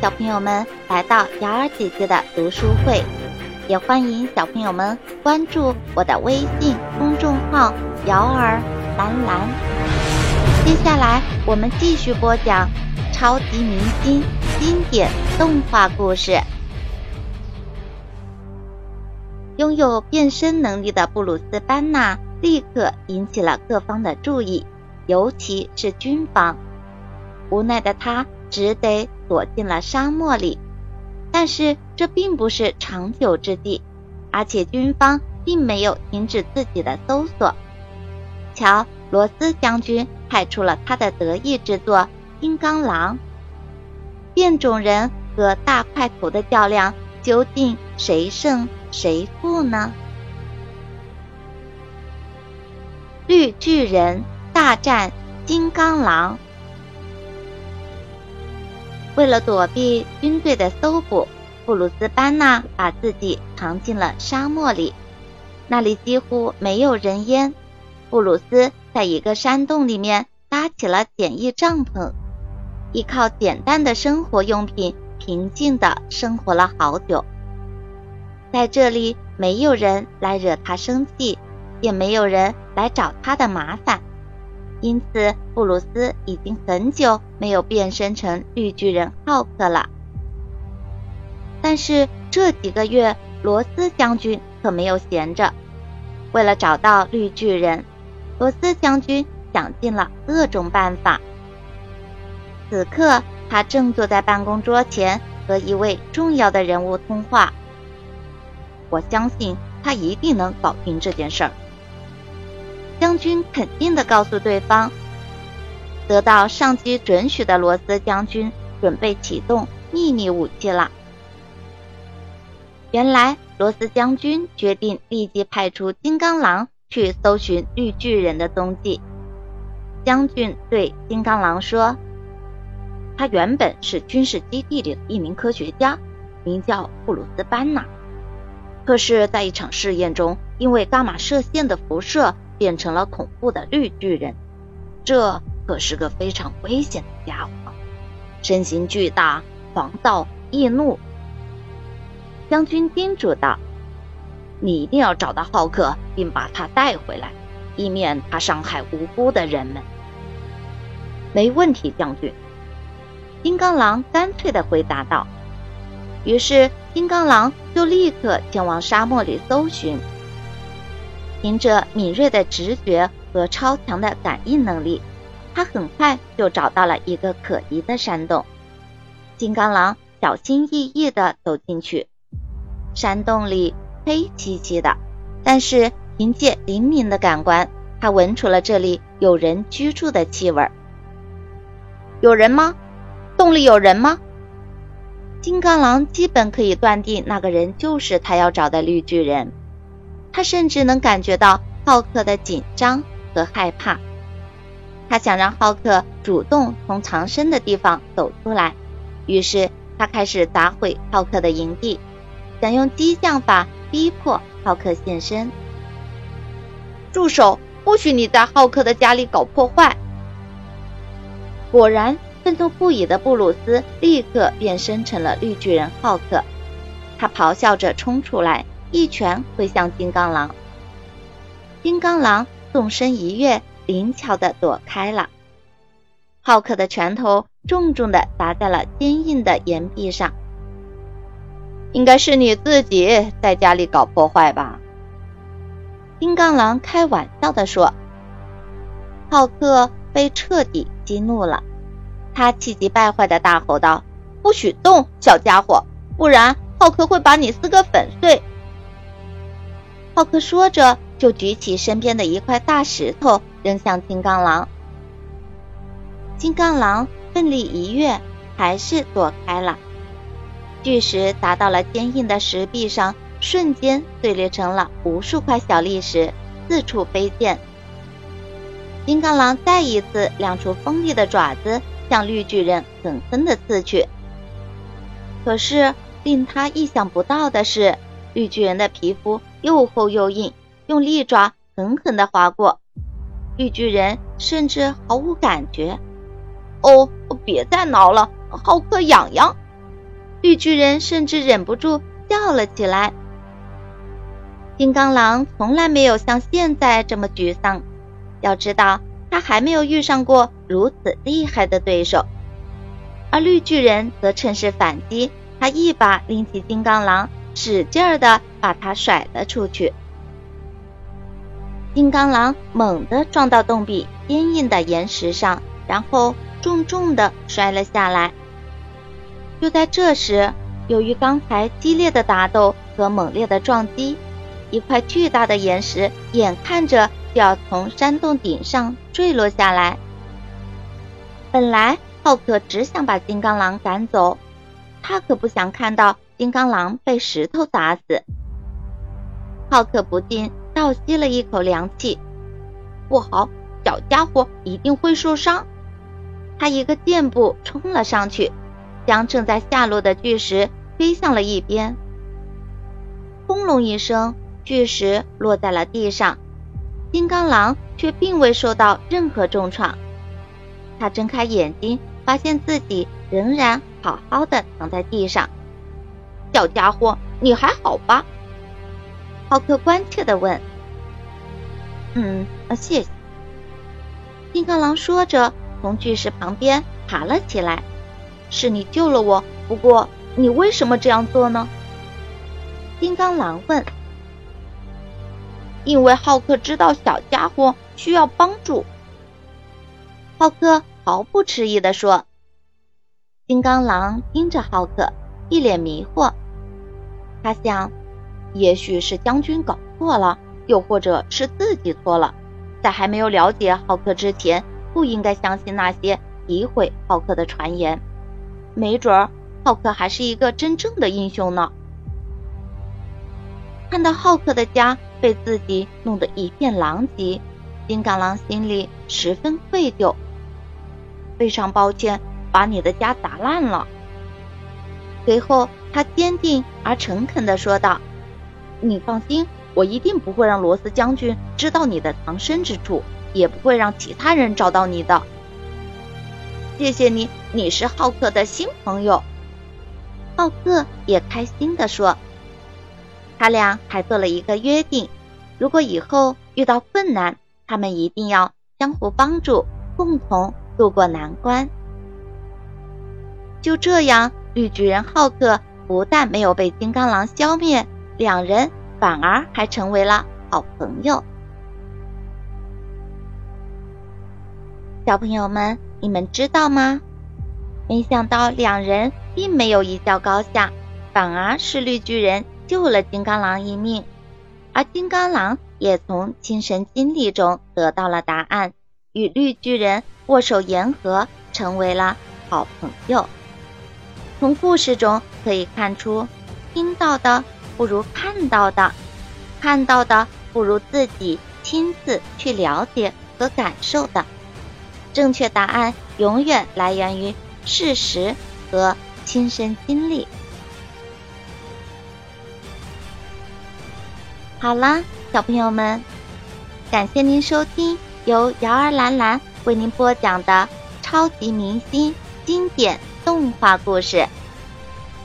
小朋友们来到瑶儿姐姐的读书会，也欢迎小朋友们关注我的微信公众号“瑶儿蓝蓝”。接下来我们继续播讲超级明星经典动画故事。拥有变身能力的布鲁斯·班纳立刻引起了各方的注意，尤其是军方。无奈的他只得躲进了沙漠里，但是这并不是长久之计，而且军方并没有停止自己的搜索。瞧，罗斯将军派出了他的得意之作——金刚狼。变种人和大块头的较量，究竟谁胜谁负呢？绿巨人大战金刚狼。为了躲避军队的搜捕，布鲁斯·班纳把自己藏进了沙漠里，那里几乎没有人烟。布鲁斯在一个山洞里面搭起了简易帐篷，依靠简单的生活用品，平静地生活了好久。在这里，没有人来惹他生气，也没有人来找他的麻烦。因此，布鲁斯已经很久没有变身成绿巨人浩克了。但是这几个月，罗斯将军可没有闲着。为了找到绿巨人，罗斯将军想尽了各种办法。此刻，他正坐在办公桌前和一位重要的人物通话。我相信他一定能搞定这件事儿。将军肯定地告诉对方，得到上级准许的罗斯将军准备启动秘密武器了。原来，罗斯将军决定立即派出金刚狼去搜寻绿巨人的踪迹。将军对金刚狼说：“他原本是军事基地里的一名科学家，名叫布鲁斯·班纳。可是，在一场试验中，因为伽马射线的辐射。”变成了恐怖的绿巨人，这可是个非常危险的家伙，身形巨大，狂躁易怒。将军叮嘱道：“你一定要找到浩克，并把他带回来，以免他伤害无辜的人们。”没问题，将军。金刚狼干脆的回答道。于是，金刚狼就立刻前往沙漠里搜寻。凭着敏锐的直觉和超强的感应能力，他很快就找到了一个可疑的山洞。金刚狼小心翼翼地走进去，山洞里黑漆漆的，但是凭借灵敏的感官，他闻出了这里有人居住的气味。有人吗？洞里有人吗？金刚狼基本可以断定，那个人就是他要找的绿巨人。他甚至能感觉到浩克的紧张和害怕，他想让浩克主动从藏身的地方走出来，于是他开始砸毁浩克的营地，想用激将法逼迫浩克现身。住手！不许你在浩克的家里搞破坏！果然，愤怒不已的布鲁斯立刻变身成了绿巨人浩克，他咆哮着冲出来。一拳挥向金刚狼，金刚狼纵身一跃，灵巧的躲开了。浩克的拳头重重的砸在了坚硬的岩壁上。应该是你自己在家里搞破坏吧？金刚狼开玩笑的说。浩克被彻底激怒了，他气急败坏的大吼道：“不许动，小家伙，不然浩克会把你撕个粉碎！”浩克说着，就举起身边的一块大石头扔向金刚狼。金刚狼奋力一跃，还是躲开了。巨石砸到了坚硬的石壁上，瞬间碎裂成了无数块小砾石，四处飞溅。金刚狼再一次亮出锋利的爪子，向绿巨人狠狠的刺去。可是令他意想不到的是，绿巨人的皮肤。又厚又硬，用利爪狠狠地划过，绿巨人甚至毫无感觉。哦，别再挠了，好硌痒痒！绿巨人甚至忍不住笑了起来。金刚狼从来没有像现在这么沮丧，要知道他还没有遇上过如此厉害的对手。而绿巨人则趁势反击，他一把拎起金刚狼，使劲儿的把他甩了出去。金刚狼猛地撞到洞壁坚硬的岩石上，然后重重的摔了下来。就在这时，由于刚才激烈的打斗和猛烈的撞击，一块巨大的岩石眼看着就要从山洞顶上坠落下来。本来浩克只想把金刚狼赶走，他可不想看到金刚狼被石头砸死。浩克不禁倒吸了一口凉气，不好，小家伙一定会受伤。他一个箭步冲了上去。将正在下落的巨石推向了一边，轰隆一声，巨石落在了地上。金刚狼却并未受到任何重创，他睁开眼睛，发现自己仍然好好的躺在地上。小家伙，你还好吧？浩克关切的问。嗯，谢谢。金刚狼说着，从巨石旁边爬了起来。是你救了我，不过你为什么这样做呢？金刚狼问。因为浩克知道小家伙需要帮助。浩克毫不迟疑的说。金刚狼盯着浩克，一脸迷惑。他想，也许是将军搞错了，又或者是自己错了，在还没有了解浩克之前，不应该相信那些诋毁浩克的传言。没准儿，浩克还是一个真正的英雄呢。看到浩克的家被自己弄得一片狼藉，金刚狼心里十分愧疚，非常抱歉把你的家砸烂了。随后，他坚定而诚恳地说道：“你放心，我一定不会让罗斯将军知道你的藏身之处，也不会让其他人找到你的。”谢谢你，你是浩克的新朋友。浩克也开心地说：“他俩还做了一个约定，如果以后遇到困难，他们一定要相互帮助，共同渡过难关。”就这样，绿巨人浩克不但没有被金刚狼消灭，两人反而还成为了好朋友。小朋友们。你们知道吗？没想到两人并没有一较高下，反而是绿巨人救了金刚狼一命，而金刚狼也从亲身经历中得到了答案，与绿巨人握手言和，成为了好朋友。从故事中可以看出，听到的不如看到的，看到的不如自己亲自去了解和感受的。正确答案永远来源于事实和亲身经历。好啦，小朋友们，感谢您收听由瑶儿兰兰为您播讲的超级明星经典动画故事。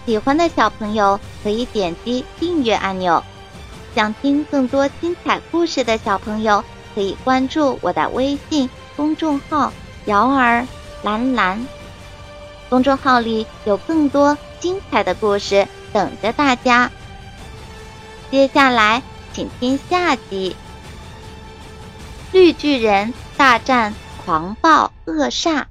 喜欢的小朋友可以点击订阅按钮，想听更多精彩故事的小朋友可以关注我的微信。公众号“瑶儿蓝蓝”，公众号里有更多精彩的故事等着大家。接下来，请听下集：绿巨人大战狂暴恶煞。